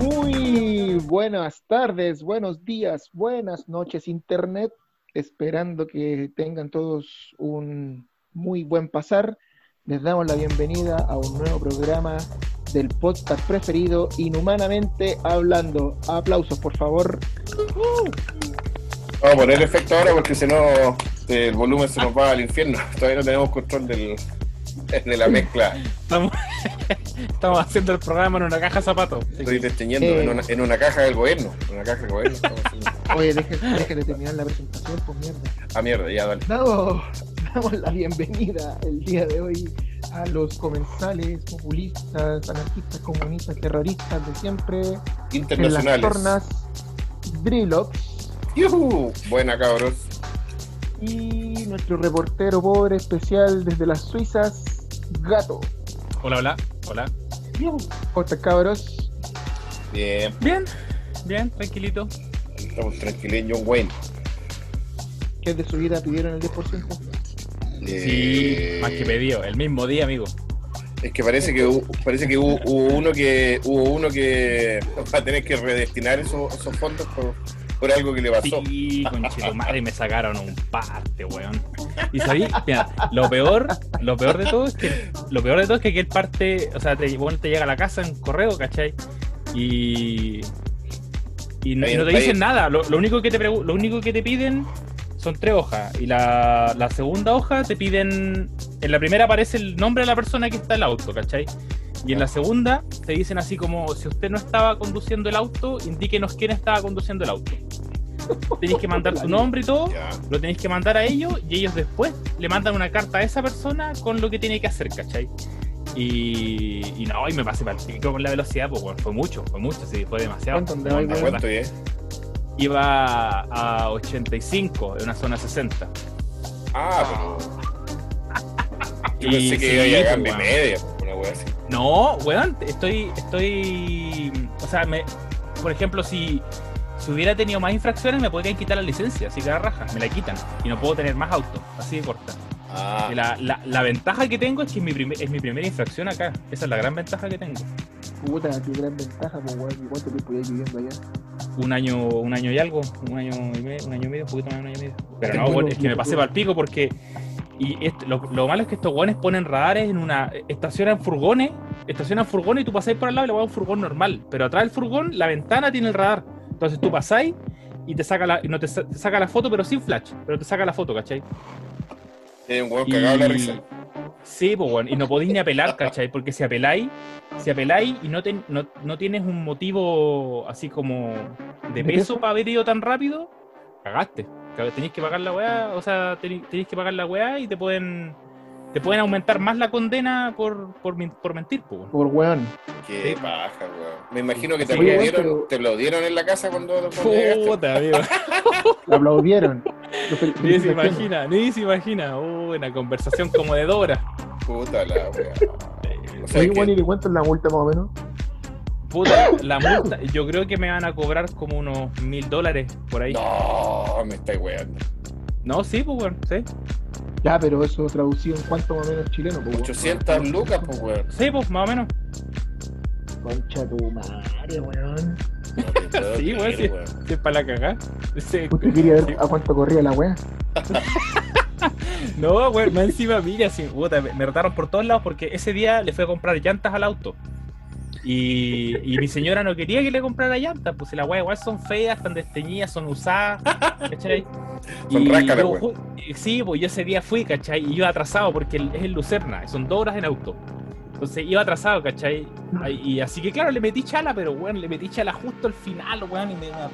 Muy buenas tardes, buenos días, buenas noches, Internet. Esperando que tengan todos un muy buen pasar. Les damos la bienvenida a un nuevo programa del podcast preferido, Inhumanamente Hablando. Aplausos, por favor. Vamos a poner efecto ahora porque si no el volumen se nos va al infierno. Todavía no tenemos control del, de la mezcla. Estamos, estamos haciendo el programa en una caja de zapatos. Estoy desteñendo Eh. en, una, en una caja del gobierno. En una caja del gobierno. Oye, déjenme de terminar la presentación, pues mierda. Ah, mierda, ya, dale. Damos, damos la bienvenida el día de hoy a los comensales, populistas, anarquistas, comunistas, terroristas de siempre, en las Internacionales. tornas Drillox ¡Yujú! Buena, cabros. y nuestro reportero pobre especial desde las Suizas, Gato. Hola, hola, hola. ¿Cómo están, cabros? Bien, Bien, bien, tranquilito. estamos tranquilos. John Wayne. ¿Qué de su vida pidieron el 10%? Sí, Eh, más que pedido, el mismo día, amigo. Es que parece que hubo, parece que hubo, hubo uno que hubo uno que va a tener que redestinar esos, esos fondos por, por algo que le pasó. Sí, conchito madre, me sacaron un parte, weón. Y sabí, mira, lo peor, lo peor de todo es que, lo peor de todo es que aquel parte, o sea, te, bueno, te llega a la casa en correo, ¿cachai? Y. Y no, te dicen nada, lo, lo único que te lo único que te piden son tres hojas. Y la, la segunda hoja te piden. En la primera aparece el nombre de la persona que está en el auto, ¿cachai? Y en la segunda te dicen así como: si usted no estaba conduciendo el auto, indíquenos quién estaba conduciendo el auto. Tenéis que mandar tu nombre y todo, lo tenéis que mandar a ellos y ellos después le mandan una carta a esa persona con lo que tiene que hacer, ¿cachai? Y, y no, y me pasé para el pico con la velocidad, pues bueno, fue mucho, fue mucho, sí, fue demasiado. ¿Cuánto No, andaba, la Iba a 85 en una zona 60. Ah, pero. Yo Y pensé que sí, iba a llegar de media, una wea así. No, weón, estoy, estoy, o sea, me, por ejemplo, si, si hubiera tenido más infracciones me podrían quitar la licencia, así que la raja, me la quitan y no puedo tener más autos, así de corta. Ah, La, la, la ventaja que tengo es que es mi, primer- es mi primera infracción acá. Esa es la gran ventaja que tengo. Puta, qué gran ventaja, pues, weón. ¿Y cuánto tiempo ya viviendo allá? Un año, un año y algo, un año y medio, un año y medio, un poquito más de un año y medio. Pero no, weón, es que me pasé para el pico porque. Y esto- lo, lo malo es que estos guanes ponen radares en una. Estacionan furgones, estacionan furgones y tú pasáis por al lado y le va un furgón normal. Pero atrás del furgón, la ventana tiene el radar. Entonces tú pasáis y te saca la, no te, sa- te saca la foto, pero sin flash. Pero te saca la foto, ¿cachai? tiene un hueón cagado la risa. Sí, pues bueno, y no podéis ni apelar, ¿cachai? Porque si apeláis, si apeláis y no, ten- no, no tienes un motivo así como de ¿De peso para haber ido tan rápido, cagaste. Cag- Tenéis que pagar la weá, o sea, tenéis que pagar la weá y te pueden te pueden aumentar más la condena por, por, por mentir, weón. Por weón. Qué Sí. paja, weón. Me imagino que te Sí, aplaudieron, pero- te aplaudieron en la casa cuando, cuando. Puta, amigo. Aplaudieron. Lo fel- Ni se imagina, ni se imagina. Uh, una conversación como de Dora. Puta la weá. O sea, Oye, que- weón, ¿y de cuánto es la multa más o menos? Puta, la multa, yo creo que me van a cobrar como unos mil dólares por ahí. No, me estáis weando. No, sí, pues, weón, sí. Ya, pero eso traducido en cuánto más o menos chileno, pues, weón. 800 lucas, pues weón. Sí, pues, más o menos. Concha tu madre, weón. No Sí, weón, sí. weón. Sí, es para la cagá. Sí. Usted quería ver a cuánto corría la weá. No, güey, más encima, mira, sí, puta, me retaron por todos lados porque ese día le fui a comprar llantas al auto. Y, y mi señora no quería que le comprara llantas, pues las weas igual son feas, están desteñidas, son usadas, ¿cachai? Son y Sí, pues yo ese día fui, ¿cachai? Y iba atrasado porque es el Lucerna, son dos horas en auto. Entonces iba atrasado, ¿cachai? Y así que claro, le metí chala, pero weón, le metí chala justo al final, weón, y me dio una...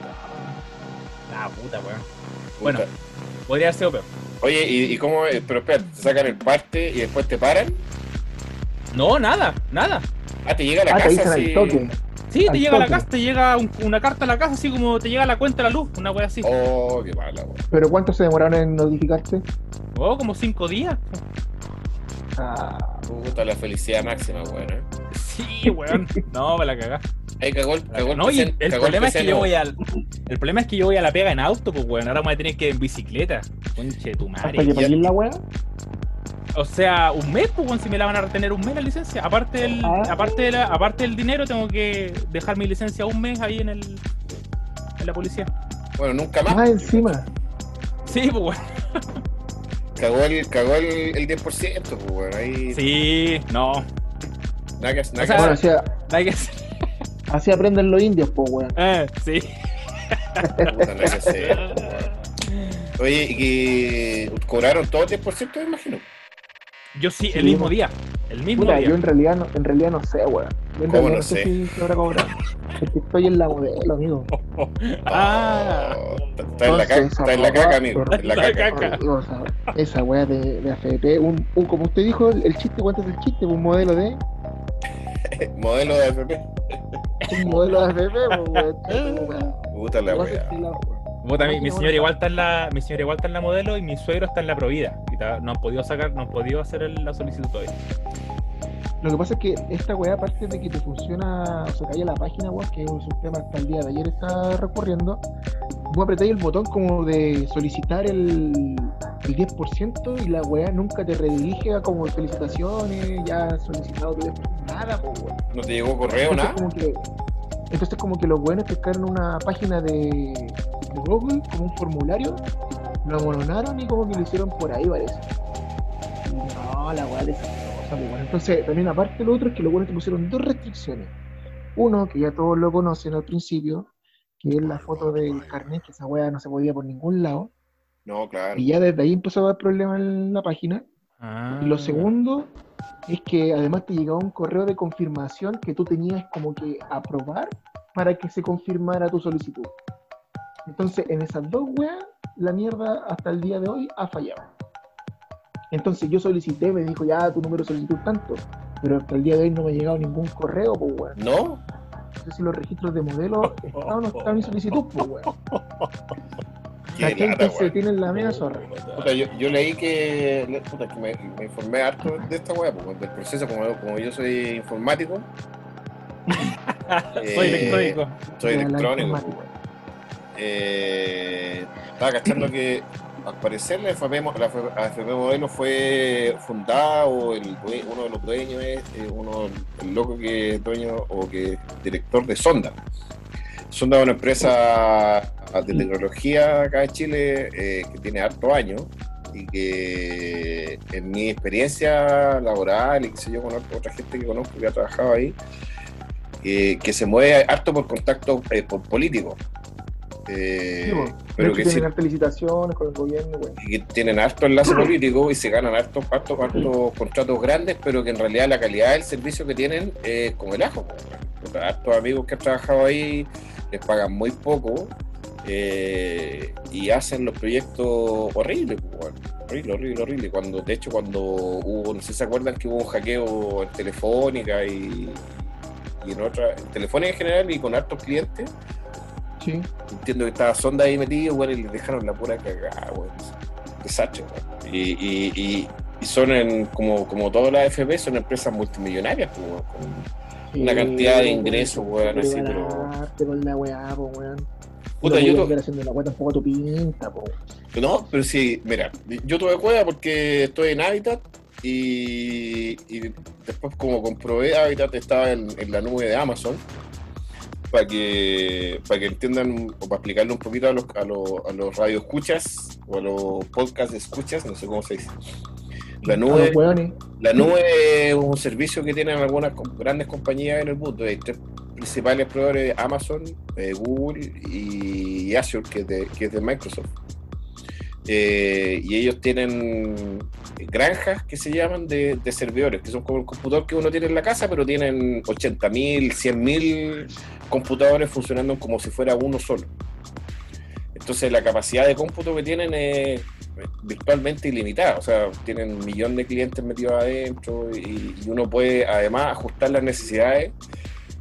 Ah, puta, weón. Bueno, Puta. podría haber sido peor. Oye, ¿y, y cómo? eh, Pero espera, te sacan el parte y después te paran. No, nada, nada. Ah, te llega a la Ah, te casa dicen así. al toque. Sí, Al te llega a la casa, te llega un- una carta a la casa, así como te llega la cuenta de la luz, una wea así. Oh, qué mala, weón. ¿Pero cuánto se demoraron en notificarte? Oh, como cinco días. Ah, Puta, la felicidad máxima, weón. ¿eh? Sí, weón. No, me la cagá. Ahí cagó el, cagó el No, el cagó problema es que yo voy al. El problema es que yo voy a la pega en auto, pues weón. Ahora me voy a tener que ir en bicicleta. Conche tu hasta madre. que paguen la weá. O sea, un mes, pues si me la van a retener un mes la licencia. Aparte del, Ah. aparte de la, aparte del dinero, tengo que dejar mi licencia un mes ahí en el. en la policía. Bueno, nunca más. Ah, encima. Sí, pues weón. Cagó el, cagó el, el 10%, pues, weón. Ahí Sí, no. nada que, nada O que Bueno, así, Hay que hacer. así aprenden los indios, po, weón. Eh, sí. Puta, que hacer, pues, weón. Oye, y que cobraron todo el 10%, me imagino. Yo sí, Sí, el mismo día. El mismo Puta, día. yo en realidad no, en realidad no sé, weón. Yo en ¿Cómo realidad no no sé sé? si se habrá cobrado. Porque estoy en la modelo, amigo. Ah. Oh, está en la caca, está en la caca, amigo. En la caca. caca. O sea, esa weá de, de AFP, un, un- como usted dijo, el, el chiste, ¿cuánto es el chiste? Un modelo de. Modelo de FP. Un modelo de AFP, pues, weón. Puta la weá. Puta, mi, señora igual está en la, mi señora igual está en la modelo y mi suegro está en la provida. Y no han podido sacar, no han podido hacer el- la solicitud todavía. Lo que pasa es que esta weá, aparte de que te funciona, o se cae la página, weón, que es un sistema hasta el día de ayer está recurriendo, vos apretáis el botón como de solicitar el, el 10% y la weá nunca te redirige a como felicitaciones, ya has solicitado tu 10%, nada, pues weón. No te llegó correo, Entonces nada. como que, entonces como que los buenos pescaron una página de, de Google, como un formulario, lo amononaron y como que lo hicieron por ahí, parece. Y no, la weá pues, bueno. Entonces, también aparte de lo otro es que los buenos te pusieron dos restricciones. Uno, que ya todos lo conocen al principio, que es la foto del carnet, que esa weá no se podía por ningún lado. No, claro. Y ya desde ahí empezó a dar problemas en la página. Ah. Y lo segundo es que además te llegaba un correo de confirmación que tú tenías como que aprobar para que se confirmara tu solicitud. Entonces, en esas dos weas, la mierda hasta el día de hoy ha fallado. Entonces yo solicité, me dijo ya tu número de solicitud tanto, pero hasta el día de hoy no me ha llegado ningún correo, pues weón. ¿No? No sé si los registros de modelo están o no están en mi solicitud, pues weón. Se weón. tiene en la media zorra. Puta, yo, yo leí que, le- puta, que me, me informé harto de esta weá, pues, del proceso, como, como yo soy informático, Soy eh, electrónico. soy electrónico, pues, eh, estaba cachando que al parecer la FP, mo- la AFP Modelo fue fundada o el uno de los dueños es eh, uno el loco que es dueño o que es director de Sonda. Sonda es una empresa de tecnología acá en Chile eh, que tiene harto años y que en mi experiencia laboral y que sé yo con otra gente que conozco que ha trabajado ahí eh, que se mueve harto por contacto eh, por políticos Eh, Sí, pues. pero que tienen hartas licitaciones con el gobierno, y que tienen harto enlace político y se ganan hartos hartos hartos contratos grandes, pero que en realidad la calidad del servicio que tienen es como el ajo. Puta, Hartos amigos que han trabajado ahí les pagan muy poco eh, y hacen los proyectos horribles, weón. horrible, horrible, horrible. Cuando, de hecho, cuando hubo, no sé si se acuerdan que hubo un hackeo en Telefónica y, y en otra, en Telefónica en general y con hartos clientes, Sí. Entiendo que estaba Sonda ahí metido, bueno, y les dejaron la pura cagada, weón. Desastre, weón. Y, y, y, y son en, como, como todas las FB, son empresas multimillonarias, pues, weón, una cantidad de ingresos, weón, así, pero. Con la weá, po, weón. Puta, no yo to- haciendo la weá tampoco tu pinta, po. No, pero sí, mira, yo tuve cueva porque estoy en Habitat y, y después como comprobé Habitat estaba en, en la nube de Amazon para que para que entiendan o para explicarle un poquito a los a los, a los radioescuchas o a los podcast escuchas, no sé cómo se dice. La nube, la nube es un servicio que tienen algunas grandes compañías en el mundo. Hay tres principales proveedores, Amazon, eh, Google y Azure, que es de, que es de Microsoft. Eh, y ellos tienen granjas que se llaman de, de servidores, que son como el computador que uno tiene en la casa, pero tienen 80.000, 100.000 computadores funcionando como si fuera uno solo. Entonces la capacidad de cómputo que tienen es virtualmente ilimitada, o sea, tienen un millón de clientes metidos adentro y, uno puede además ajustar las necesidades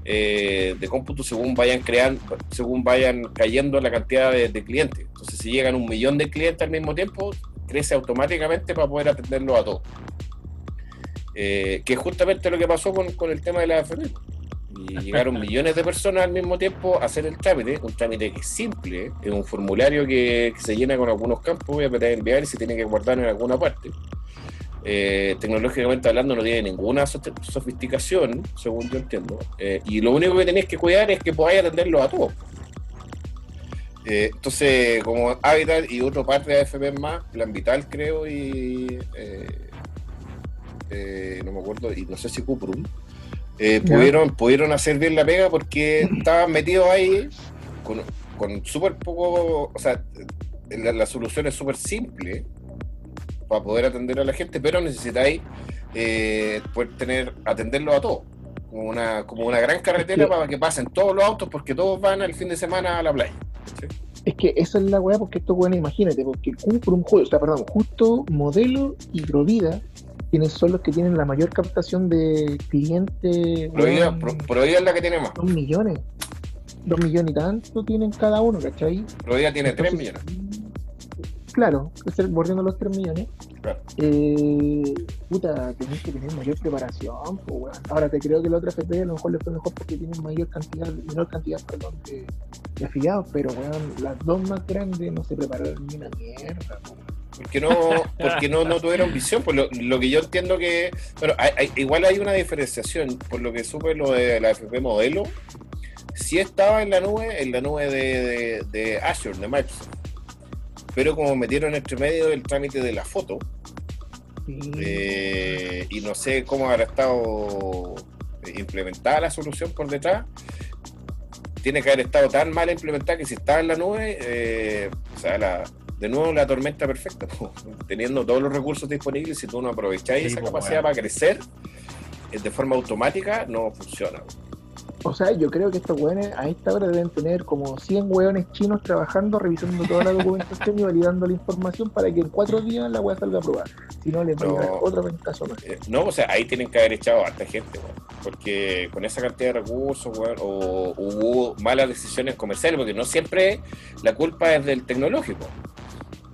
eh, de cómputo según vayan creando, según vayan cayendo la cantidad de, clientes. Entonces, si llegan un millón de clientes al mismo tiempo, crece automáticamente para poder atenderlos a todos. eh, que es justamente lo que pasó con, con el tema de la AFP. Llegaron millones de personas al mismo tiempo a hacer el trámite, un trámite que es simple, es un formulario que, se llena con algunos campos, voy a apretar enviar y se tiene que guardar en alguna parte. Eh, tecnológicamente hablando no tiene ninguna sofisticación, según yo entiendo, Eh, y lo único que tenéis que cuidar es que podáis atenderlo a todos. Eh, entonces, como Habitat y otro par de AFP más, Plan Vital creo y no me acuerdo, y no sé si Cuprum, eh, pudieron, pudieron hacer bien la pega porque estaban metidos ahí con, con súper poco, o sea, la, la solución es súper simple para poder atender a la gente, pero necesitáis eh, poder tener, atenderlo a todos. Como una, como una gran carretera para que pasen todos los autos porque todos van al fin de semana a la playa. Es que esa es la weá, porque esto bueno, imagínate, porque Cuprum, ju- o sea, perdón, justo Modelo y Provida son los que tienen la mayor captación de clientes. Provida, weón, Pro- Provida es la que tiene más. dos millones. Dos millones y tanto tienen cada uno, ¿cachai? Provida tiene 3 Entonces, millones. Claro, es el bordeando los 3 millones. Claro. Eh, puta, tenés que tener mayor preparación, pues. Ahora te creo que la otra FP a lo mejor le fue mejor porque tienen mayor cantidad, menor cantidad, perdón, de, de afiliados, pero weón, las dos más grandes no se prepararon ni una mierda. Porque no, porque no, no tuvieron visión. Por lo, lo que yo entiendo que. Bueno, hay- hay- igual hay una diferenciación. Por lo que supe lo de la FP modelo. Sí estaba en la nube, en la nube de, de, de Azure, de Microsoft. Pero como metieron entre medio el trámite de la foto, eh, y no sé cómo habrá estado implementada la solución por detrás, tiene que haber estado tan mal implementada que si estaba en la nube, eh, o sea, la- de nuevo la tormenta perfecta, po. teniendo todos los recursos disponibles, si tú no aprovecháis Sí, esa po, capacidad weón. para crecer eh, de forma automática, no funciona. O sea, yo creo que estos weones a esta hora deben tener como 100 weones chinos trabajando, revisando toda la documentación y validando la información para que en cuatro días la weá salga aprobada. Si no, les va a llegar No. otro ventazo más. Eh, no, o sea, ahí tienen que haber echado a harta gente, weón. porque con esa cantidad de recursos, weón, o hubo malas decisiones comerciales, porque no siempre la culpa es del tecnológico.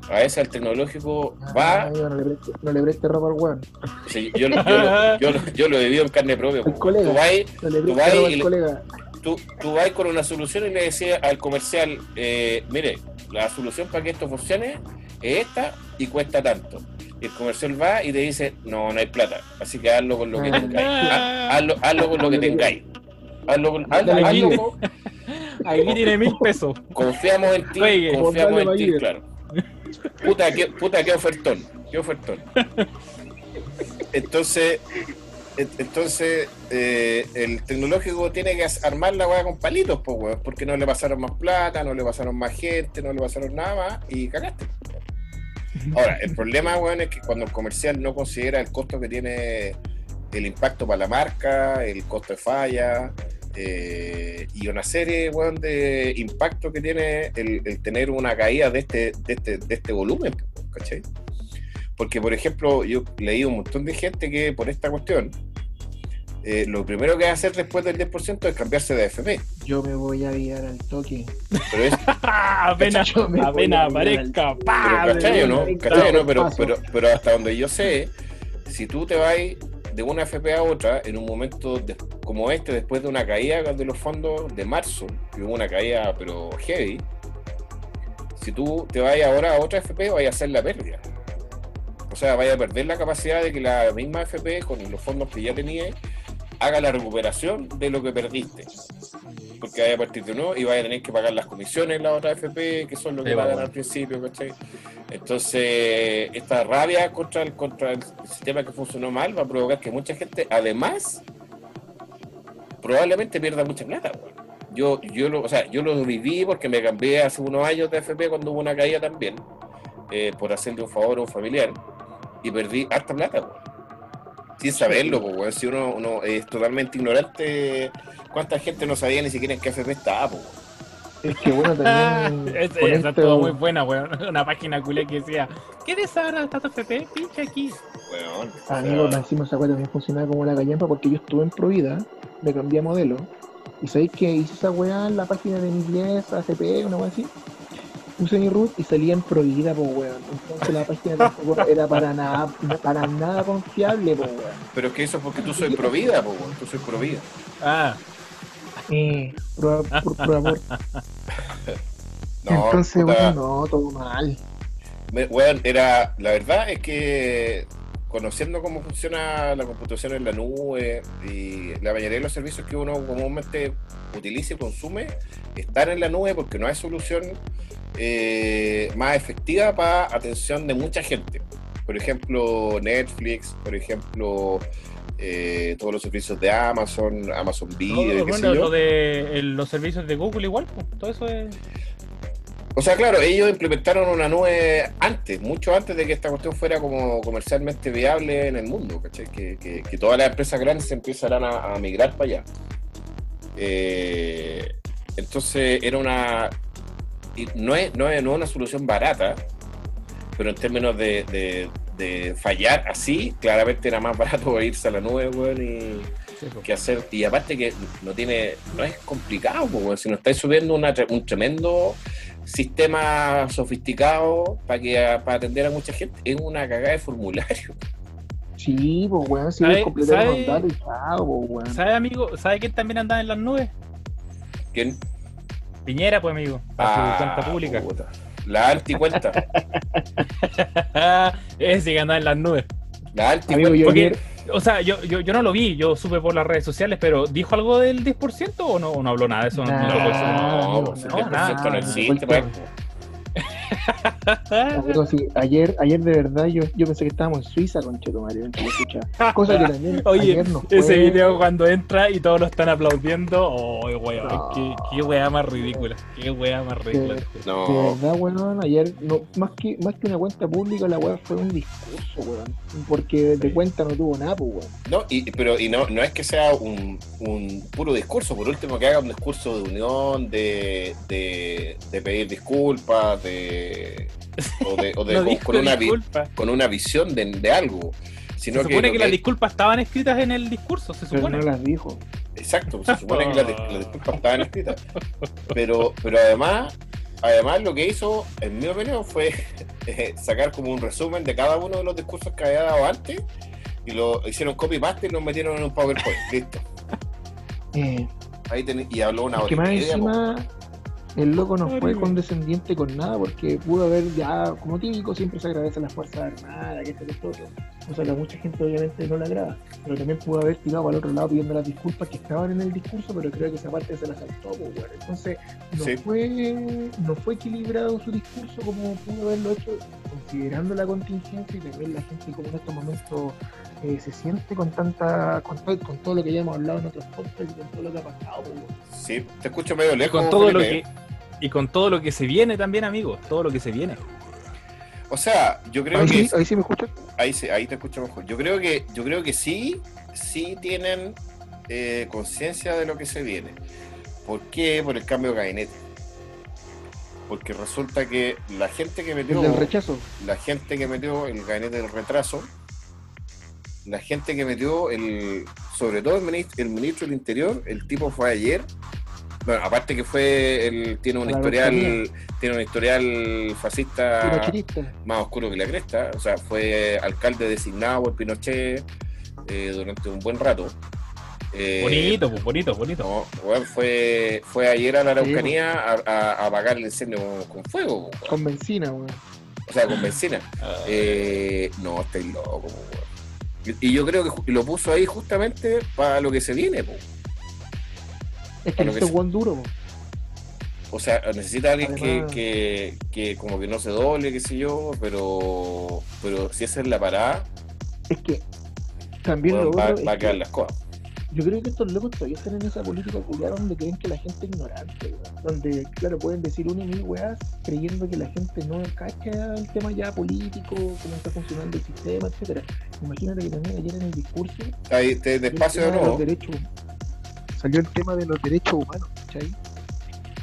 A veces el tecnológico va, Ah, yo no, le preste, no le preste ropa al weón. sí, yo, yo, lo- yo, lo- yo lo he vivido en carne propia. El colega. Tú vas, No le Tú vas y al colega. tú, tú vas con una solución y le decías al comercial, eh, mire, la solución para que esto funcione es esta y cuesta tanto. Y el comercial va y te dice, no, no hay plata, así que hazlo con lo que Ah. tengáis. Ha- Hazlo, hazlo con lo que tengáis. Hazlo, con- hazlo- hazlo con- Aquí tiene mil pesos. confiamos en ti, Oye, confiamos en ti, claro. Puta, qué, puta, qué ofertón, qué ofertón. Entonces, en- entonces eh, el tecnológico tiene que armar la weá con palitos, pues, weón, porque no le pasaron más plata, no le pasaron más gente, no le pasaron nada más y cagaste. Ahora, el problema, weón, es que cuando el comercial no considera el costo que tiene el impacto para la marca, el costo de falla eh, y una serie, weón, de impacto que tiene el, el tener una caída de este, de este, de este volumen, ¿cachai? Porque, por ejemplo, yo leí un montón de gente que por esta cuestión, eh, lo primero que va a hacer después del 10% es cambiarse de AFP. Yo me voy a guiar al toque. Pero es, apenas apenas aparezca. Pero, ¡pah! ¿cachai o no? ¿Cachai no? Pero, pero hasta donde yo sé, si tú te vas de una FP a otra en un momento como este, después de una caída de los fondos de marzo, que hubo una caída pero heavy, si tú te vas ahora a otra FP, vaya a hacer la pérdida. O sea, vaya a perder la capacidad de que la misma FP, con los fondos que ya tenías, haga la recuperación de lo que perdiste. Porque vaya a partir de nuevo y vaya a tener que pagar las comisiones la otra FP, que son lo que Sí, pagan bueno. al principio, ¿cachai? Entonces, esta rabia contra el, contra el sistema que funcionó mal va a provocar que mucha gente, además, probablemente pierda mucha plata. Yo, yo, lo, o sea, yo lo viví porque me cambié hace unos años de FP cuando hubo una caída también, eh, por hacerle un favor a un familiar, y perdí harta plata. Sin saberlo, pues, weón. si uno, uno es totalmente ignorante, ¿cuánta gente no sabía ni siquiera en qué FP estaba? pues, weón? Es que bueno, también. Es- con esa muy buena, weón. Una página culé que decía, ¿qué desahora Tata FP? Pinche aquí. Weón, o sea, Amigo, más encima esa también funcionaba como la gallampa porque yo estuve en Provida, me cambié a modelo. Y sabéis que hice esa weá en la página de mi 10, ACP, una weá así. Puse mi root y salía en prohibida, pues weón. Entonces la página tampoco era para nada, para nada confiable, pues weón. Pero es que eso es porque tú soy provida, po, weón. Tú soy provida. Ah, Eh, amor. No, Entonces, puta, weón, no, todo mal. me- weón, era, la verdad es que conociendo cómo funciona la computación en la nube y la mayoría de los servicios que uno comúnmente utiliza y consume están en la nube porque no hay solución eh, más efectiva para atención de mucha gente. Por ejemplo, Netflix, por ejemplo, eh, todos los servicios de Amazon, Amazon no, Video, y qué sé bueno, yo. lo de los servicios de Google igual, pues, todo eso es... O sea, claro, ellos implementaron una nube antes, mucho antes de que esta cuestión fuera como comercialmente viable en el mundo, ¿cachai? Que, que- que todas las empresas grandes se empezarán a, a migrar para allá. Eh, entonces era una... no, es, no, es, no es una solución barata, pero en términos de, de- de fallar así, claramente era más barato irse a la nube, weón, y sí, pues. que hacer y aparte que no tiene no es complicado weón. si no estáis subiendo una un tremendo sistema sofisticado para que para atender a mucha gente es una cagada de formulario Sí, pues weón, si ¿Sabe- sabe- chao, weón. ¿Sabe, amigo? ¿Sabe quién también andaba en las nubes? ¿Quién? Piñera, pues, amigo. Para Ah, su cuenta pública. puta. la anticuenta Ese que andaba en las nubes. la Amigo, anticuenta yo Porque, ayer, o sea, yo, yo, yo no lo vi, yo supe por las redes sociales, pero ¿dijo algo del 10% o no, o no habló nada de eso? No, Nah, no no, no, el no, 10% nada, no no, existe no, pues. Sí, ayer, ayer de verdad yo, yo pensé que estábamos en Suiza con Chetumario, cosa que también Oye, ayer no fue, Ese video cuando entra y todos lo están aplaudiendo, oh, weón, No. qué, qué weá más ridícula, qué weá más ridícula. De no verdad, weón, ayer, no, más, que, más que una cuenta pública, la weá fue un discurso, weón. Porque de cuenta no tuvo nada, pues, weón. No, y, pero y no, no es que sea un, un puro discurso, por último que haga un discurso de unión, de, de, de pedir disculpas, de, o de, o de- No con, una, disculpa. con una visión de, de algo. Sino Se supone que las disculpas estaban escritas en el discurso, se Pero supone. no las dijo. Exacto, se supone que las, dis- las disculpas estaban escritas. Pero, pero además, además lo que hizo, en mi opinión, fue eh, sacar como un resumen de cada uno de los discursos que había dado antes y lo hicieron copy-paste y lo metieron en un PowerPoint. Listo. Eh, Ahí ten- y habló una hora que y más el loco no fue condescendiente con nada, porque pudo haber ya, como típico, siempre se agradece a las Fuerzas Armadas, que esto, que esto, otro. Cosa que a mucha gente obviamente no le agrada. Pero también pudo haber tirado para el otro lado pidiendo las disculpas que estaban en el discurso, pero creo que esa parte se la saltó, pues, weón. Entonces, no Sí. fue no fue equilibrado su discurso como pudo haberlo hecho, considerando la contingencia y también la gente como en estos momentos eh, se siente con tanta con todo, con todo lo que ya hemos hablado en otros podcasts y con todo lo que ha pasado. pues, weón. Sí, te escucho medio lejos. con todo lo que y con todo lo que se viene también, amigos, todo lo que se viene. O sea, yo creo Ahí que sí, ahí sí me escuchas. ahí, sí- ahí te escucho mejor. Yo creo que, yo creo que sí, sí tienen eh, conciencia de lo que se viene. ¿Por qué? Por el cambio de gabinete. Porque resulta que la gente que El metió, rechazo. la gente que metió el gabinete del retraso, la gente que metió el, sobre todo el ministro, el ministro del Interior, el tipo fue ayer. Bueno, aparte que fue, él tiene un la historial, tiene un historial fascista Pinochetista. más oscuro que la cresta, o sea, fue alcalde designado por Pinochet eh, durante un buen rato. Eh, Bonito, pues, bonito, bonito. no, weón, fue, fue ayer a la Araucanía a, a- a apagar el incendio con, fuego, weón. Con benzina, weón. o sea, con benzina. Ah, Eh, no, estáis loco, weón. Y, y yo creo que lo puso ahí justamente para lo que se viene, po. Es que este sí. weón duro, po. O sea, necesita alguien que, Además- que, que como que no se doble, qué sé yo, pero, pero si esa es la parada, Es que también lo va, va a que quedar las cosas. yo creo que estos locos todavía están en esa política culiada donde creen que la gente es ignorante. Donde, claro, pueden decir una y mil weas creyendo que la gente no cacha el tema ya político, cómo está funcionando el sistema, etcétera. Imagínate que también ayer en el discurso Ahí, te, despacio de nuevo. los derechos, salió el tema de los derechos humanos, ¿cachai?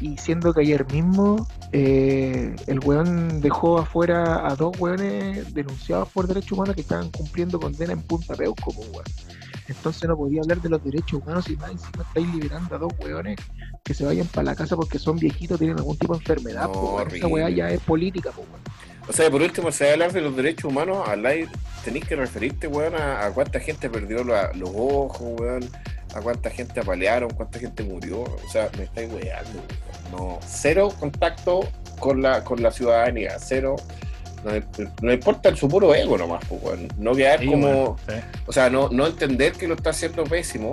Y siendo que ayer mismo eh, el weón dejó afuera a dos weones denunciados por derechos humanos que estaban cumpliendo condena en Punta Peuco, weón. Entonces no podía hablar de los derechos humanos y más encima estáis liberando a dos weones que se vayan para la casa porque son viejitos, tienen algún tipo de enfermedad. No, po. Esa weá ya es política, po, weón. O sea, por último, si hablar de los derechos humanos, al aire tenéis que referirte, weón, a, a cuánta gente perdió la- los ojos, weón, a cuánta gente apalearon, cuánta gente murió. O sea, me estáis weando. No, cero contacto con la, con la ciudadanía, cero. No, no importa su puro ego nomás, pues. No quedar Sí, como. sí. O sea, no, no entender que lo está haciendo pésimo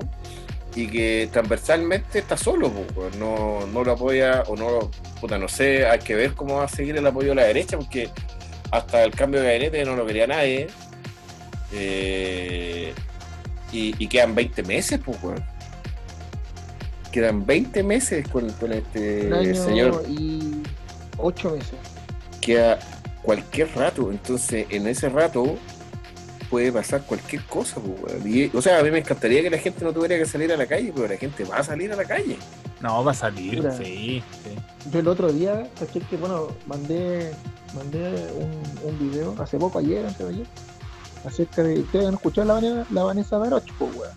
y que transversalmente está solo, pues, no, no lo apoya o no lo. Puta, no sé, hay que ver cómo va a seguir el apoyo de la derecha porque hasta el cambio de gabinete no lo quería nadie. Eh, y, y quedan 20 meses, pues, weón. Quedan 20 meses con, con este Un año señor y ocho meses. queda cualquier rato. Entonces, en ese rato puede pasar cualquier cosa. pues, weón. Y, o sea, a mí me encantaría que la gente no tuviera que salir a la calle, pero la gente va a salir a la calle. No, va a salir, Mira. sí, sí. Yo el otro día, que, bueno, mandé, mandé un, un video hace poco, ayer, antes de ayer, acerca de. ¿Ustedes han escuchado la, Vanessa- la Vanessa Baroch, po, weón?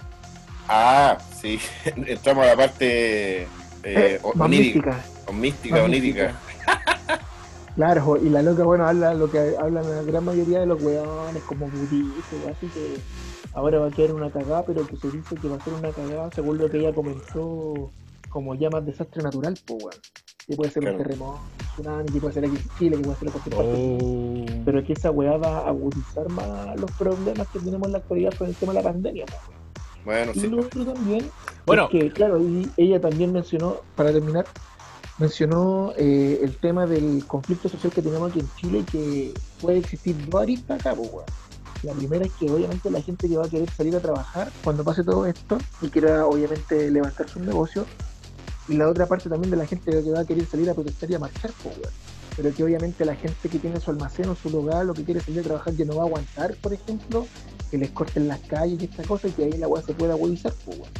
Ah, sí. Entramos a la parte eh, más onírica, mística. o mística, más onírica. Claro, y la loca, bueno, habla lo que hablan la gran mayoría de los weones, como budistas, así que ahora va a quedar una cagada, pero que se dice que va a ser una cagada según lo que ella comentó, como ya más desastre natural, pues, weón. Que puede ser Claro. un terremoto, un tsunami, que puede ser aquí en Chile, que puede ser en cualquier parte. Oh. Pero que esa weá va a agudizar más los problemas que tenemos en la actualidad con el tema de la pandemia, pues. Bueno, Y sí. lo otro también, Bueno. es que, claro, y ella también mencionó, para terminar, mencionó eh, el tema del conflicto social que tenemos aquí en Chile, que puede existir dos aristas acá, pues, weón. La primera es que obviamente la gente que va a querer salir a trabajar cuando pase todo esto y quiera obviamente levantar sus negocios, y la otra parte también de la gente que va a querer salir a protestar y a marchar, pues. Pero que obviamente la gente que tiene su almacén o su lugar, lo que quiere salir a trabajar, que no va a aguantar, por ejemplo, que les corten las calles y esta cosa, y que ahí la weá se pueda agudizar, pues, weón.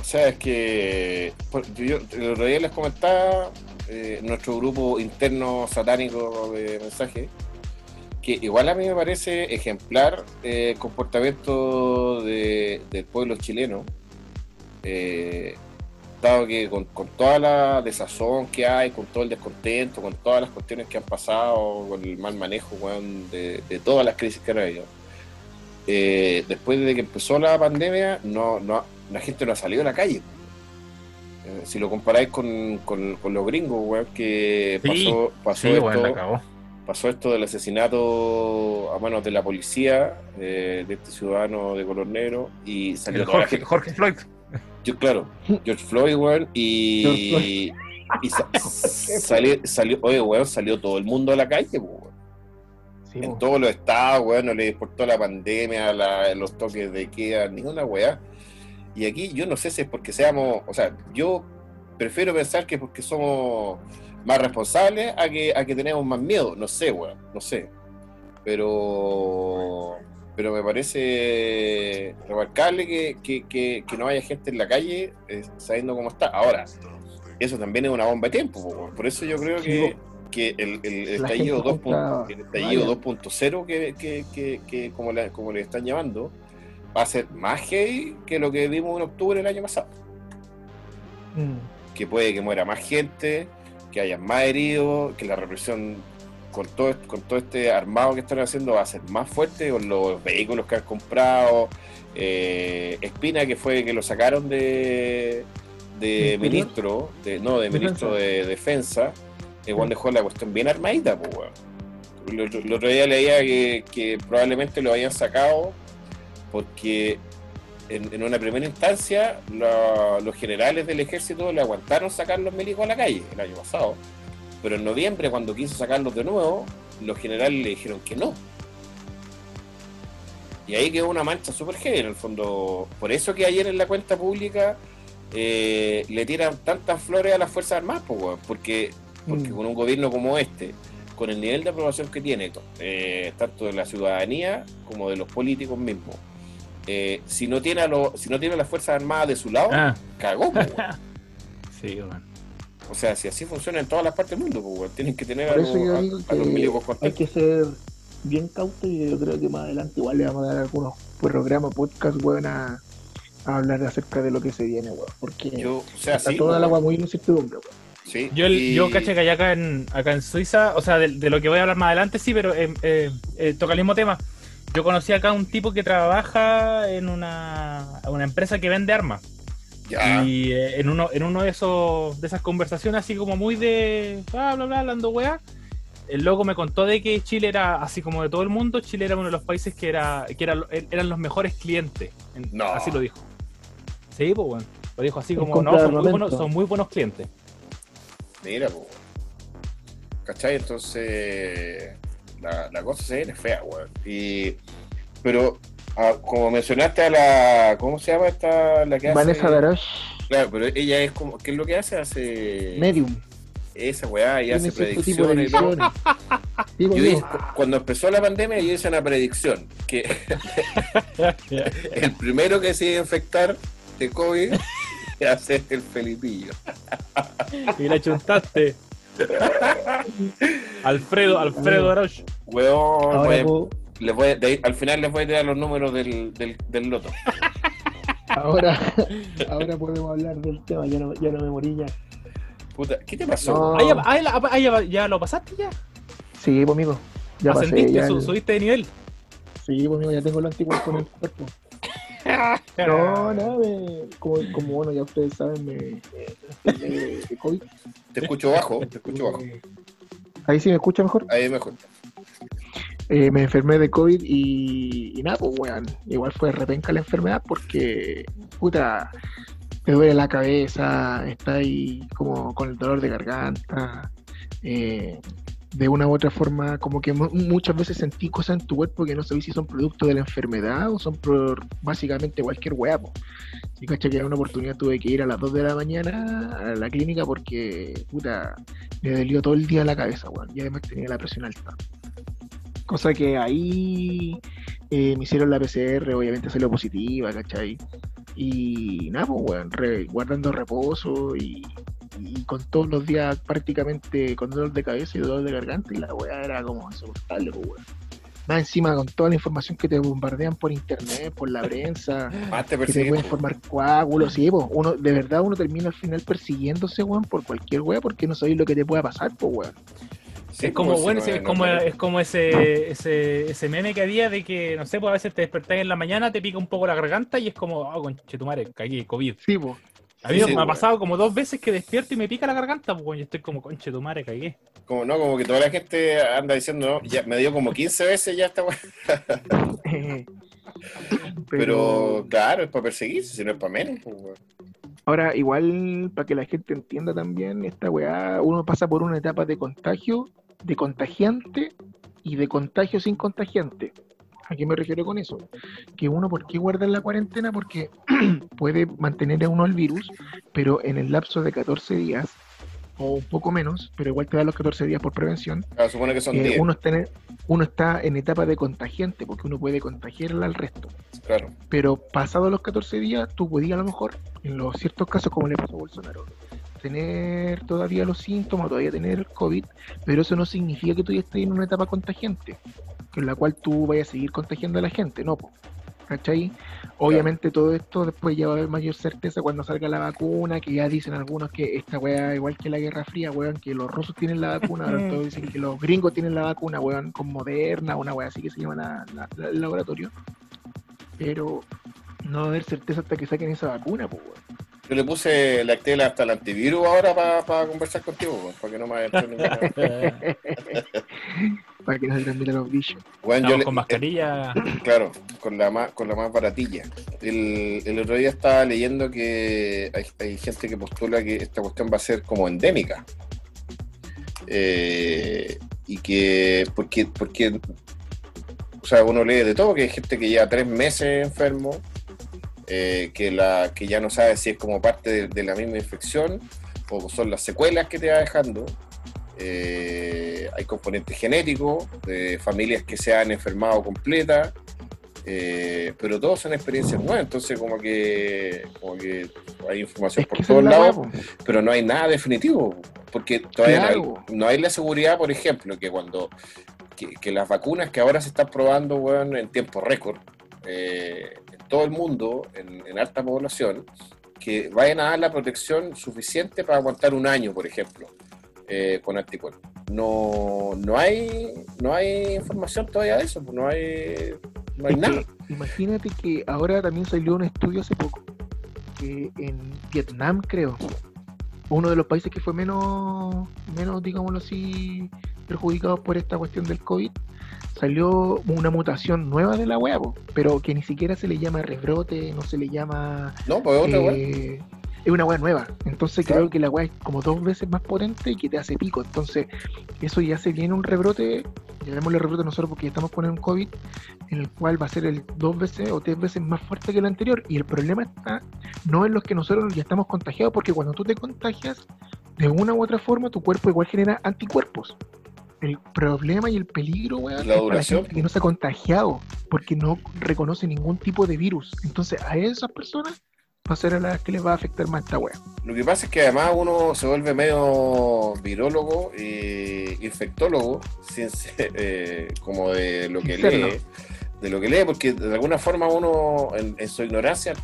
O sea, es que yo el otro día les comentaba eh, nuestro grupo interno satánico de mensaje que igual a mí me parece ejemplar eh, el comportamiento de- del pueblo chileno, eh, dado que con, con toda la desazón que hay, con todo el descontento, con todas las cuestiones que han pasado, con el mal manejo weón, de, de todas las crisis que han habido, eh, después de que empezó la pandemia, no, no, la gente no ha salido a la calle. Eh, si lo comparáis con, con- con los gringos, weón, que Sí, pasó, pasó Sí, esto, bueno, pasó esto del asesinato a manos de la policía eh, de este ciudadano de color negro y salió El Jorge, Jorge Floyd. Yo, claro, George Floyd, weón, y, y sa- salió, salió, oye, weón, salió todo el mundo a la calle, weón. Sí, En todos los estados, weón, no le importó la pandemia, la- los toques de queda, ninguna weá. Y aquí yo no sé si es porque seamos, o sea, yo prefiero pensar que porque somos más responsables a que, a que tenemos más miedo, no sé, weón, no sé. Pero pero me parece remarcable que, que- que- que no haya gente en la calle eh, sabiendo cómo está. Ahora, eso también es una bomba de tiempo, por eso yo creo que, que el, el- estallido, gente 2 compra el estallido vallas. 2.0 que, que, que, que como, la- como le están llamando, va a ser más heavy que lo que vimos en octubre del año pasado. Mm. Que puede que muera más gente, que haya más heridos, que la represión con todo, con todo este armado que están haciendo va a ser más fuerte con los vehículos que han comprado. Eh, Espina, que fue que lo sacaron de, ministro, de, no, de ministro de defensa, igual dejó la cuestión bien armadita, pues. El otro- el otro día leía que, que probablemente lo habían sacado porque en, en una primera instancia los generales del ejército le aguantaron sacar los milicos a la calle el año pasado, pero en noviembre cuando quiso sacarlos de nuevo, los generales le dijeron que no. Y ahí quedó una mancha súper heavy en el fondo. Por eso que ayer en la cuenta pública eh, le tiran tantas flores a las Fuerzas Armadas, porque, porque Mm. con un gobierno como este, con el nivel de aprobación que tiene, eh, tanto de la ciudadanía como de los políticos mismos, eh, si no tiene a los, si no tiene a las Fuerzas Armadas de su lado, Ah, cagó, sí, bueno. O sea, si así funciona en todas las partes del mundo, weón, tienen que tener a los, a- a los milicos hay que ser bien cauta y yo creo que más adelante igual le vamos a dar algunos programas, podcast, weón, a, a hablar acerca de lo que se viene, weón. Porque Yo, o sea, está sí. toda la weón. agua muy incertidumbre, weón. Sí. Yo, el- y- yo caché que allá acá en, acá en Suiza, o sea, de, de lo que voy a hablar más adelante, sí, pero eh, eh, eh, toca el mismo tema. Yo conocí acá un tipo que trabaja en una, una empresa que vende armas. Ya. Y eh, en uno, en uno de esos de esas conversaciones así como muy de bla bla bla hablando weá, el loco me contó de que Chile era, así como de todo el mundo, Chile era uno de los países que era, que era, eran los mejores clientes. En- No. Así lo dijo. Sí, pues bueno. Lo dijo así como, no, son muy, buenos, son muy buenos clientes. Mira, po. ¿Cachai? Entonces, la, la cosa se viene fea, weón. Y, pero, como mencionaste a la. ¿Cómo se llama esta? La que hace. Vanessa Darosh, Claro, pero ella es como. ¿Qué es lo que hace? Hace. Medium. Esa weá y hace cierto tipo de predicciones. Yo dije, cu- cuando empezó la pandemia, yo hice una predicción: que el primero que se iba a infectar de COVID iba a ser el Felipillo. y la chuntaste. Alfredo, Alfredo Aroch. Weón, weón, les voy a- de ahí- al final les voy a tirar los números del, del, del loto. ahora, ahora podemos hablar del tema, ya no, ya no me morí ya. Puta, ¿qué te pasó? No. Ah, ya, ah, ah, ya, ya lo pasaste ya. Sí, pues amigo. Ya pasé, Ascendiste, ya su- el- subiste de nivel. Sí, pues amigo, ya tengo lo antiguo con el cuerpo. No, nada, me- como, como bueno, ya ustedes saben, me, me COVID. Te escucho bajo, te escucho bajo. Ahí sí me escucha mejor. Ahí mejor. Eh, me enfermé de COVID y, nada, pues weón, igual fue repenca la enfermedad porque, puta, te duele la cabeza, está ahí como con el dolor de garganta, eh, de una u otra forma, como que mu- muchas veces sentí cosas en tu cuerpo que no sabes si son producto de la enfermedad o son por básicamente cualquier po. Y cacha que en una oportunidad tuve que ir a las 2 de la mañana a la clínica porque, puta, me dolió todo el día la cabeza, weón, y además tenía la presión alta. Cosa que ahí eh, me hicieron la PCR, obviamente salió positiva, ¿cachai? Y nada, pues, weón, re- guardando reposo y, y con todos los días prácticamente con dolor de cabeza y dolor de garganta y la weá era como insoportable, pues, weón. Más encima con toda la información que te bombardean por internet, por la prensa, Más te que te pueden formar coágulos, sí, pues, uno, de verdad uno termina al final persiguiéndose, weón, por cualquier weá porque no sabéis lo que te pueda pasar, pues, weón. Sí, es como, pues, bueno, sí, es como, es como ese, ese, ese meme que había de que, no sé, pues a veces te despertás en la mañana, te pica un poco la garganta y es como, oh, conche tu madre, cagué, COVID. Sí, pues. A mí Sí, me ha bueno. pasado como dos veces que despierto y me pica la garganta, pues yo estoy como, conche tu madre, cagué. Como no, como que toda la gente anda diciendo, no, ya me dio como 15 veces ya esta weá. Pero, claro, es para perseguirse, si no es para menos. pues. Ahora, igual, para que la gente entienda también, esta weá, uno pasa por una etapa de contagio, de contagiante y de contagio sin contagiante. ¿A qué me refiero con eso? Que uno, ¿por qué guarda la cuarentena? Porque puede mantener a uno el virus, pero en el lapso de 14 días, o un poco menos, pero igual te da los 14 días por prevención, Claro, supone que son eh, 10. uno, está en, uno está en etapa de contagiante, porque uno puede contagiarla al resto Claro. pero pasados los 14 días, tú podías a lo mejor, en los ciertos casos como le pasó a Bolsonaro, tener todavía los síntomas, todavía tener el COVID, pero eso no significa que tú ya estés en una etapa contagiante, en la cual tú vayas a seguir contagiando a la gente, no, po. ¿cachai? Obviamente todo esto después ya va a haber mayor certeza cuando salga la vacuna, que ya dicen algunos que esta weá, igual que la Guerra Fría, weón, que los rusos tienen la vacuna, ahora todos dicen que los gringos tienen la vacuna, weón, con Moderna, una weá así que se llama la- la- la- el laboratorio pero no va a haber certeza hasta que saquen esa vacuna, pues, weón. Yo le puse la Actela hasta el antivirus ahora para conversar contigo, para que no me ninguna- para que no se transmitan los bichos. Yo le- con mascarilla. Claro, con la más, con la más baratilla. El, el otro día estaba leyendo que hay, hay gente que postula que esta cuestión va a ser como endémica. Eh, y que, porque, porque, o sea, uno lee de todo, que hay gente que lleva tres meses enfermo, eh, que, la, que ya no sabe si es como parte de, de la misma infección o son las secuelas que te va dejando. Eh, hay componentes genéticos, de familias que se han enfermado completas, eh, pero todos son experiencias nuevas, entonces como que, como que hay información Es por todos la lados, po. pero no hay nada definitivo, porque todavía Claro. no, hay, no hay la seguridad, por ejemplo, que cuando que, que las vacunas que ahora se están probando, weón, en tiempo récord, eh, todo el mundo, en, en alta población, que vayan a dar la protección suficiente para aguantar un año, por ejemplo, eh, con anticuerpos. No, no hay no hay información todavía de eso, pues no hay, no hay Es nada. que imagínate que ahora también salió un estudio hace poco que en Vietnam, creo, uno de los países que fue menos, menos digámoslo así, perjudicados por esta cuestión del COVID, salió una mutación nueva de la po, pero que ni siquiera se le llama rebrote, no se le llama... No, pues otra, eh, es una wea nueva, entonces Claro. creo que la wea es como dos veces más potente y que te hace pico, entonces eso ya se viene un rebrote, llamémosle rebrote nosotros porque ya estamos con un COVID, en el cual va a ser el dos veces o tres veces más fuerte que el anterior. Y el problema está no en los que nosotros ya estamos contagiados, porque cuando tú te contagias, de una u otra forma, tu cuerpo igual genera anticuerpos. El problema y el peligro, weón, La es para gente que no se ha contagiado, porque no reconoce ningún tipo de virus. Entonces, a esas personas va a ser a las que les va a afectar más esta wea. Lo que pasa es que además uno se vuelve medio virólogo e infectólogo, sin ser, eh, como de lo que lee, de lo que lee, porque de alguna forma uno, en, en su ignorancia,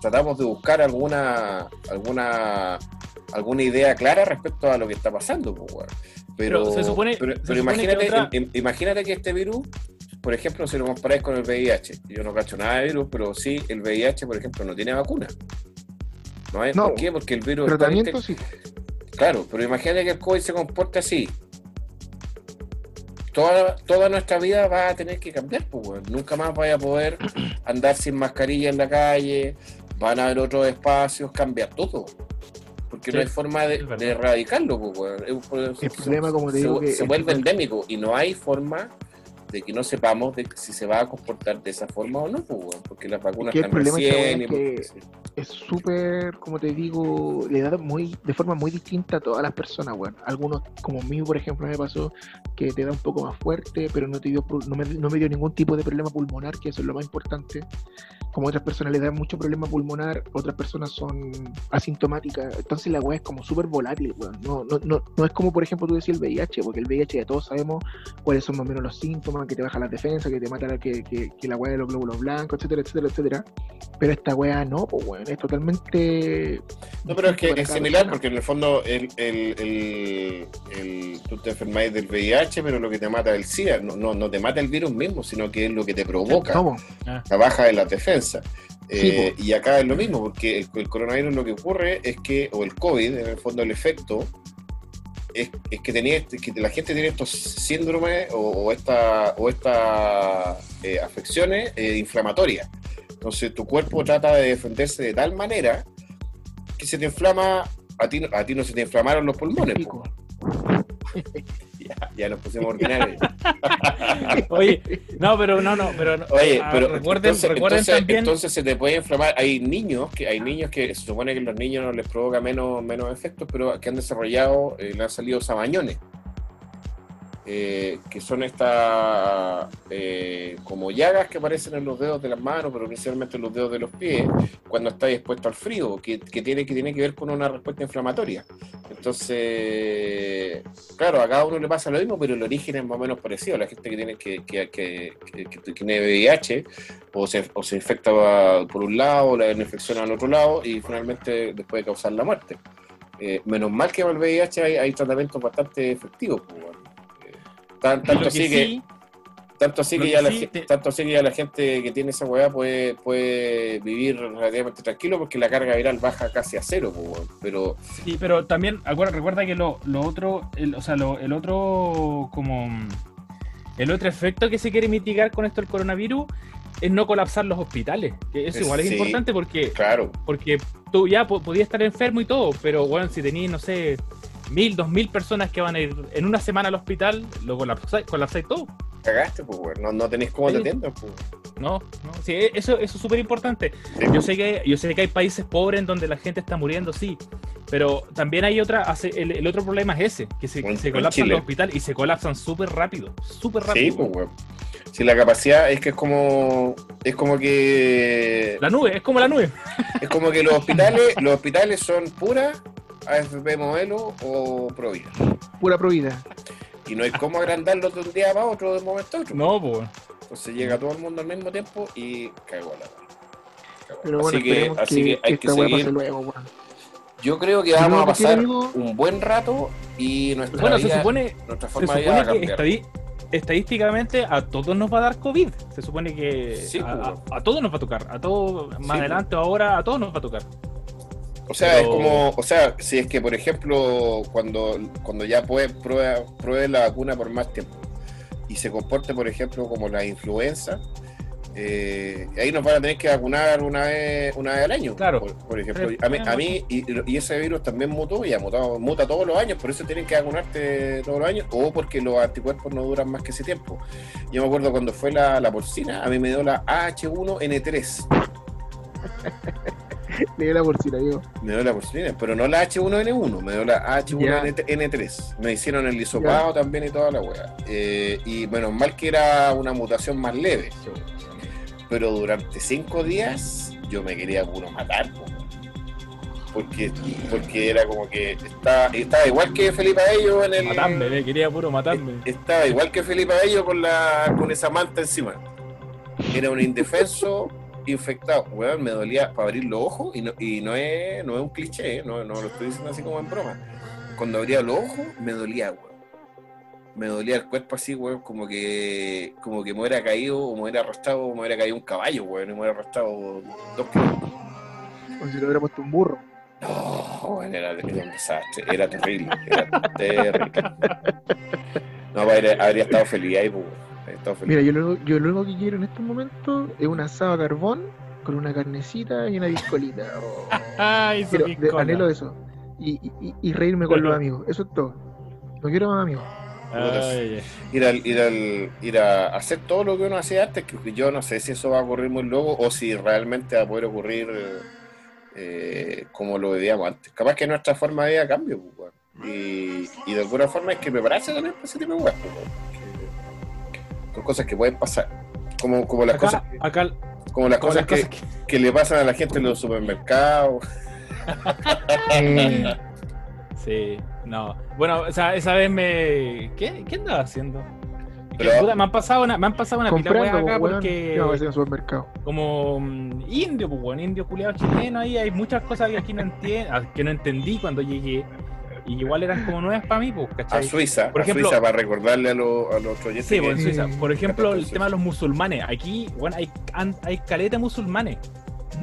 tratamos de buscar alguna, alguna, alguna idea clara respecto a lo que está pasando, pues, weón. Pero, Pero se supone- pero, se pero supone que imagínate, otra- imagínate que este virus, por ejemplo, si lo comparáis con el VIH, yo no cacho nada de virus, pero sí el VIH, por ejemplo, no tiene vacuna. ¿No hay? No. ¿Por qué? Porque el virus está Tratamiento sí. Claro, pero imagínate que el COVID se comporta así. Toda, toda nuestra vida va a tener que cambiar, pues. Nunca más vaya a poder andar sin mascarilla en la calle, van a haber otros espacios, cambiar todo. Porque no Sí, hay forma de, es de erradicarlo, pues. Es- El se- problema, como te se, digo, que se es vuelve que- endémico y no hay forma de que no sepamos de si se va a comportar de esa forma o no, pues. Porque las vacunas que el están recién. es porque- es súper, como te digo, le da muy, de forma muy distinta a todas las personas, weón. Algunos, como a mí, por ejemplo, me pasó que te da un poco más fuerte, pero no te dio, no me, no me dio ningún tipo de problema pulmonar, que eso es lo más importante. Como otras personas le da mucho problema pulmonar, otras personas son asintomáticas. Entonces la weá es como súper volátil, weón. No, no, no, no es como, por ejemplo, tú decías el VIH, porque el VIH ya todos sabemos cuáles son más o menos los síntomas, que te baja las defensas, que te mata la, que, que, que la weá de los glóbulos blancos, etcétera, etcétera, etcétera. Pero esta weá no, pues weón, es totalmente. No, pero es que es similar persona. porque en el fondo el, el, el, el- tú te enfermáis del VIH, pero lo que te mata es el SIDA. No, no, no te mata el virus mismo, sino que es lo que te provoca po. la baja de las defensas. Eh, y acá es lo mismo, porque el, el coronavirus lo que ocurre es que, o el COVID, en el fondo el efecto, es, es que, tenía, este- que la gente tiene estos síndromes o, o esta, o estas eh, afecciones eh, inflamatorias. Entonces tu cuerpo trata de defenderse de tal manera que se te inflama, a ti, no- a ti no se te inflamaron los pulmones. Ya, ya nos pusimos ordinarios. Oye, no, pero no, no, pero no. Oye, Ah, pero recuerden, entonces, recuerden entonces- también. entonces se te puede inflamar. Hay niños que hay niños que se supone que los niños no les provoca menos, menos efectos, pero que han desarrollado, eh, le han salido sabañones. Eh, que son estas eh, como llagas que aparecen en los dedos de las manos, pero principalmente en los dedos de los pies, cuando está expuesto al frío, que, tiene, que tiene que ver con una respuesta inflamatoria. Entonces, claro, a cada uno le pasa lo mismo, pero el origen es más o menos parecido. La gente que tiene que, que, que, tiene VIH o se, o se infecta por un lado, o la infección al otro lado y finalmente les puede causar la muerte. Eh, menos mal que para el VIH hay, hay tratamientos bastante efectivos. pues, bueno. Tan- tanto, así que, sí, tanto, así que ya la, sí gen- te- tanto así que ya la gente que tiene esa weá puede, puede vivir relativamente tranquilo porque la carga viral baja casi a cero. Pero Sí, pero también acuerda, recuerda que lo, lo otro, el, o sea, lo- el otro como el otro efecto que se quiere mitigar con esto del coronavirus es no colapsar los hospitales. Que eso igual es sí. importante porque, claro, porque tú ya po- podías estar enfermo y todo, pero bueno, si tenías, no sé, mil, dos mil personas que van a ir en una semana al hospital, lo colapsáis, colapsáis todo. cagaste, pues, bueno. no, no tenéis cómo Sí. te atiendan. Pues. No, no, sí, e- eso, eso es súper importante. Sí. Yo sé que yo sé que hay países pobres en donde la gente está muriendo, sí, pero también hay otra, hace- el, el otro problema es ese, que se, se colapsan los hospitales y se colapsan súper rápido, súper Sí, rápido. pues, weón. Si la capacidad es que es como es como que La nube, es como la nube. es como que los hospitales los hospitales son puras AFP modelo o Provida. Pura provida. Y no hay cómo agrandarlo de un día para otro, de un momento a otro. No, pues. Entonces llega todo el mundo al mismo tiempo y cagó la. Pero bueno, así que, así que, que hay que seguir. luego, weón. Yo creo que vamos a pasar un buen rato y nuestra Bueno, se vida, supone, nuestra se forma de vida va a supone que cambiar. estadísticamente a todos nos va a dar COVID. Se supone que Sí, a, a- a todos nos va a tocar. A todos, más Sí, adelante o ahora, a todos nos va a tocar. O sea, Pero- es como, o sea, si es que por ejemplo, cuando, cuando ya puede prueba, pruebe la vacuna por más tiempo y se comporte, por ejemplo, como la influenza, eh, ahí nos van a tener que vacunar una vez, una vez al año. Claro. Por, por ejemplo, a mí, a mí y, y ese virus también mutó y ha mutado, muta todos los años, por eso tienen que vacunarte todos los años, o porque los anticuerpos no duran más que ese tiempo. Yo me acuerdo cuando fue la, la porcina, a mí me dio la AH1N3. Le dio la porcina, digo. Me dio la porcina, pero no la H1N1, me dio la H1N3. Me hicieron el hisopado también y toda la wea. Eh, y menos mal que era una mutación más leve. Pero durante cinco días yo me quería puro matar. po. Porque, porque era como que estaba, estaba igual que Felipe Abello en el. Matarme, me quería puro matarme. Estaba igual que Felipe Abello con, la, con esa manta encima. Era un indefenso infectado. Weón, me dolía para abrir los ojos y no, y no, es, no es un cliché, ¿eh? no, no lo estoy diciendo así como en broma. Cuando abría los ojos, me dolía, weón. Me dolía el cuerpo así, weón, como que, como que me hubiera caído o me hubiera arrastrado, me hubiera caído un caballo, weón, y me hubiera arrastrado dos kilómetros. Como si le hubiera puesto un burro. No, era, era un desastre, era terrible, era terrible. No, habría, habría estado feliz ahí, pues, Mira, yo lo, yo lo único que quiero en estos momentos es un asado a carbón con una carnecita y una biscolita. Oh. Ay, Quiero- de- anhelo eso. Y, y- y reírme con los amigos. Eso es todo. No quiero más amigos. Ay, ir, al, ir, al, ir a hacer todo lo que uno hacía antes, que yo no sé si eso va a ocurrir muy luego o si realmente va a poder ocurrir eh, como lo veíamos antes. Capaz que nuestra forma de vida cambie, pues, y, y de alguna forma hay que prepararse también para ese tipo de weas, Son cosas que pueden pasar. Como, como las acá, cosas, acá, como las como cosas, las cosas que, que- que le pasan a la gente en los supermercados. Eh, Sí, no. Bueno, o sea, esa vez me. ¿Qué, qué andaba haciendo? Que, Pero- puta, me han pasado una, me han pasado una pila acá porque como mm, indio, pues bueno, indio culiado chileno ahí hay muchas cosas que aquí no entiendo, que no entendí cuando llegué. Y igual eran como nuevas para mí, pues, A ¿cachai? Suiza, Por a ejemplo- Suiza para recordarle a, los a los oyentes Sí, que- pues en Suiza. Por ejemplo, el tema de los musulmanes. Aquí, bueno, hay, hay caleta musulmanes.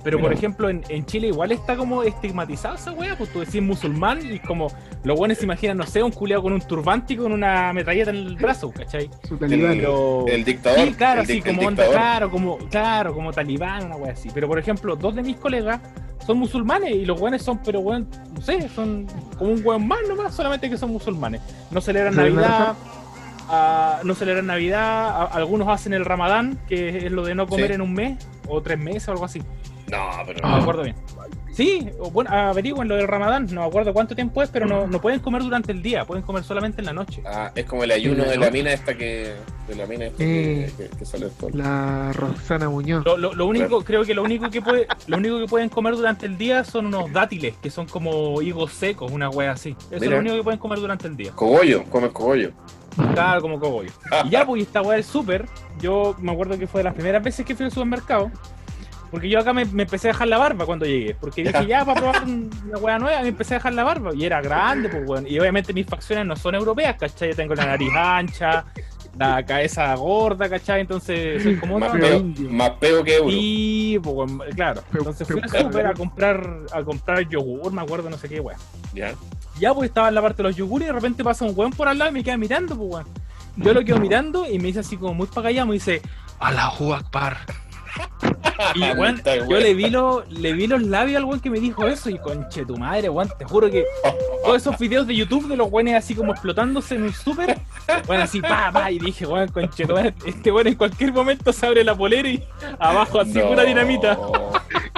Pero por ejemplo, en, en Chile igual está como estigmatizado esa wea, pues tú decís musulmán y como los buenos se imaginan, no sé, un culiado con un turbante y con una metralleta en el brazo, ¿cachai? Su talibán. Pero... el dictador. Sí, claro, el sí, el como onda, dictador. claro, como, claro, como talibán, una wea así. Pero por ejemplo, dos de mis colegas son musulmanes y los weones son, pero weón, no sé, son como un weón más nomás, solamente que son musulmanes. No celebran ¿Celebran Navidad, ah, no celebran Navidad, a- algunos hacen el Ramadán, que es lo de no comer Sí. en un mes, o tres meses o algo así. No, pero No me acuerdo bien. Sí, bueno, averigüen lo del Ramadán, no me acuerdo cuánto tiempo es, pero no, no pueden comer durante el día, pueden comer solamente en la noche. Ah, es como el ayuno ¿En la de la noche? mina esta que. De la mina esta Eh. que, que, que sale todo. La Roxana Muñoz. Lo, lo- lo único, creo que lo único que puede, lo único que pueden comer durante el día son unos dátiles, que son como higos secos, una wea así. Eso es lo único que pueden comer durante el día. Cogollo, comen cogollo. Claro, como cogollo. Y ya, pues, esta wea del súper, yo me acuerdo que fue de las primeras veces que fui al supermercado. Porque yo acá me, me empecé a dejar la barba cuando llegué. Porque dije, ya, para probar un- una wea nueva, me empecé a dejar la barba. Y era grande, pues, weón. Y obviamente mis facciones no son europeas, ¿cachai? Yo tengo la nariz ancha, la cabeza gorda, ¿cachai? Entonces soy como Más peo, indio. más peo que euro. y, pues, weón, claro. Entonces fui súper a comprar, a comprar yogur, me acuerdo, no sé qué, weón. ¿Ya? Ya, pues estaba en la parte de los yogures y de repente pasa un weón por al lado y me queda mirando, pues, weón. Yo lo quedo mirando y me dice así como muy para allá, me dice, Allahu Akbar. Y, weón, yo le vi, lo, le vi los labios al weón que me dijo eso y conche tu madre, weón, te juro que todos esos videos de YouTube de los weones así como explotándose en un súper, bueno, así pa, pa, y dije, weón, conche tu madre, este weón en cualquier momento se abre la polera y abajo así No. pura dinamita.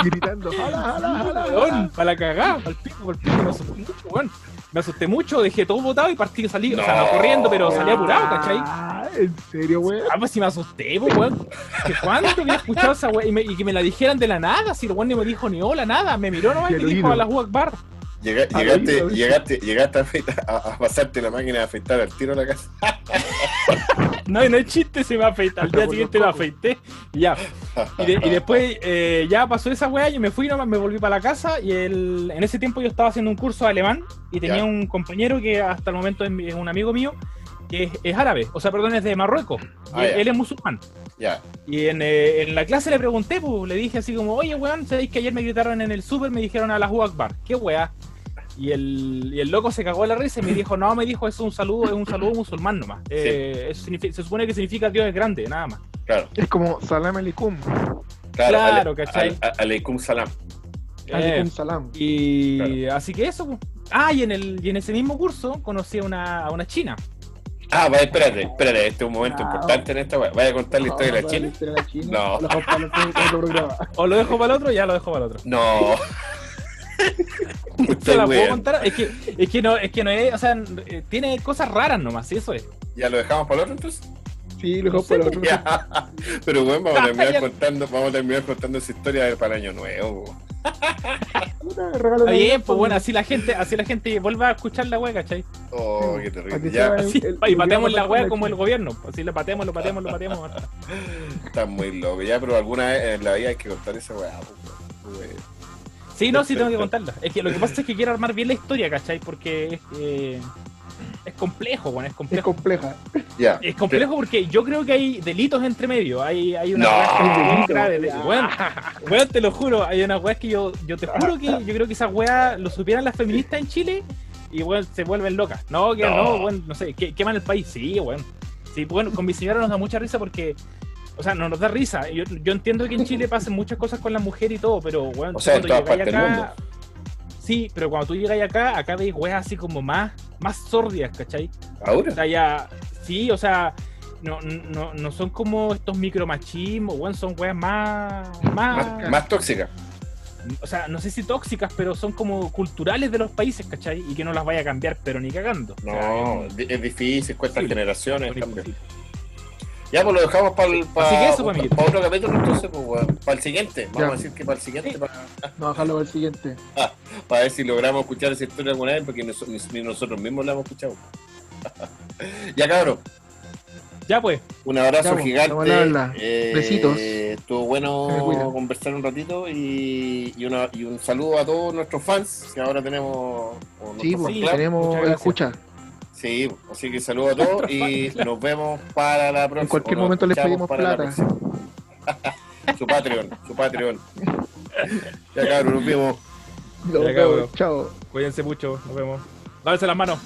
Gritando. ¡Jala, jala, jala! Weón, para la cagada, para el pico, para el pico, mucho, weón. Me asusté mucho, dejé todo botado y partí, salí, o sea, no corriendo, pero salí apurado, ¿cachai? Ah, ¿En serio, weón? Ah, pues si me asusté, pues, weón. Que cuándo había escuchado esa weón y, que me la dijeran de la nada, si el weón ni me dijo ni hola, nada, me miró nomás y me dijo a la Bar. Llega- llegaste, vi. llegaste, llegaste a, a- a pasarte la máquina de afeitar al tiro a la casa. No, y no es chiste, se me afeita. Al día siguiente me afeité y ya. Y, de- y después eh, ya pasó esa weá, yo me fui nomás, me volví para la casa y el, en ese tiempo yo estaba haciendo un curso de alemán y tenía Ya. un compañero que hasta el momento es, un amigo mío que es, es árabe, o sea, perdón, es de Marruecos. Y Ah, él es musulmán. Ya. Y en, eh, en la clase le pregunté, pues, le dije así como, oye, weón, ¿sabéis que ayer me gritaron en el súper? Me dijeron a la Akbar. ¿Qué weá? Y el, y el loco se cagó de la risa y me dijo, no, me dijo, es un saludo, es un saludo musulmán nomás. Eh, eso se supone que significa Dios es grande, nada más. Claro, Es como salam aleikum. claro. Claro, ale- ¿cachai? al- al- Aleikum salam. Aleikum Eh, salam. y así que eso. pues. Ah, y en, el, y en ese mismo curso conocí a una, a una china. Ah, vaya, espérate, espérate, este es un momento importante en esta. Vaya a contar la historia de la China. historia de la China. No. Lo dejamos para el otro programa. O lo dejo para el otro, ya lo dejo para el otro. No. Se la puedo contar. Es que, es que no, es que no es, o sea, eh, tiene cosas raras nomás, eso es. ¿Ya lo dejamos para el otro entonces? Sí, lo dejamos para el otro. Ya. Pero bueno, vamos a terminar contando, vamos a terminar contando esa historia para el año nuevo. Está bien, pues bueno, así la gente, así la gente vuelva a escuchar la wea, ¿cachai? Oh, qué terrible. que Ya, Así, el- y el día la wea la como el gobierno. Así le patemos, lo patemos, lo patemos. está muy loco. Ya, pero alguna vez en la vida hay que contar esa weá. pues, weón. Sí, no, sí tengo que contarla. Es que lo que pasa es que quiero armar bien la historia, ¿cachai? Porque es, eh, es complejo, bueno, es Es complejo. compleja. Ya. Es complejo porque yo creo que hay delitos entre medio. Hay, hay una No. de- Weón, weón, te lo juro, hay unas weas que yo, yo te juro que yo creo que esas weas lo supieran las feministas en Chile y weón, se vuelven locas. No, que No. no, weón, no sé, que, queman el país. Sí, weón. Sí, bueno, con mi señora nos da mucha risa porque. O sea, no nos da risa. Yo, yo entiendo que en Chile pasen muchas cosas con la mujer y todo, pero weón, O sea, cuando llegáis acá. Sí, pero cuando tú llegáis acá, acá veis weas así como más, más sordias, ¿cachai? O ¿Ahora? sea, ya, sí, o sea, no, no, no son como estos micromachismos, weón, son weas más, más, Más, más tóxica. o sea, no sé si tóxicas, pero son como culturales de los países, ¿cachai? Y que no las vaya a cambiar, pero ni cagando. O sea, No, es- di- es difícil, cuesta imposible. generaciones. es. Ya, pues lo dejamos para el Así que eso, amiguito. otro capítulo entonces, pues, para el siguiente. Vamos Ya. a decir que para el siguiente, para, No, dejarlo para el siguiente. para ver si logramos escuchar esa historia alguna vez, porque nos- ni, ni nosotros mismos la hemos escuchado. ya, cabrón. Ya pues, Un abrazo Ya, pues, gigante. Eh, Besitos. Estuvo bueno conversar un ratito y, y, una- y un saludo a todos nuestros fans, que ahora tenemos Sí, pues, tenemos muchas gracias. escucha. Sí, así que saludo a todos y nos vemos para la próxima. En cualquier momento les pedimos plata. su Patreon, su Patreon. Ya cabrón, nos vemos. Nos Ya, vemos, cabrón. Chao. cuídense mucho, nos vemos. Lávense las manos.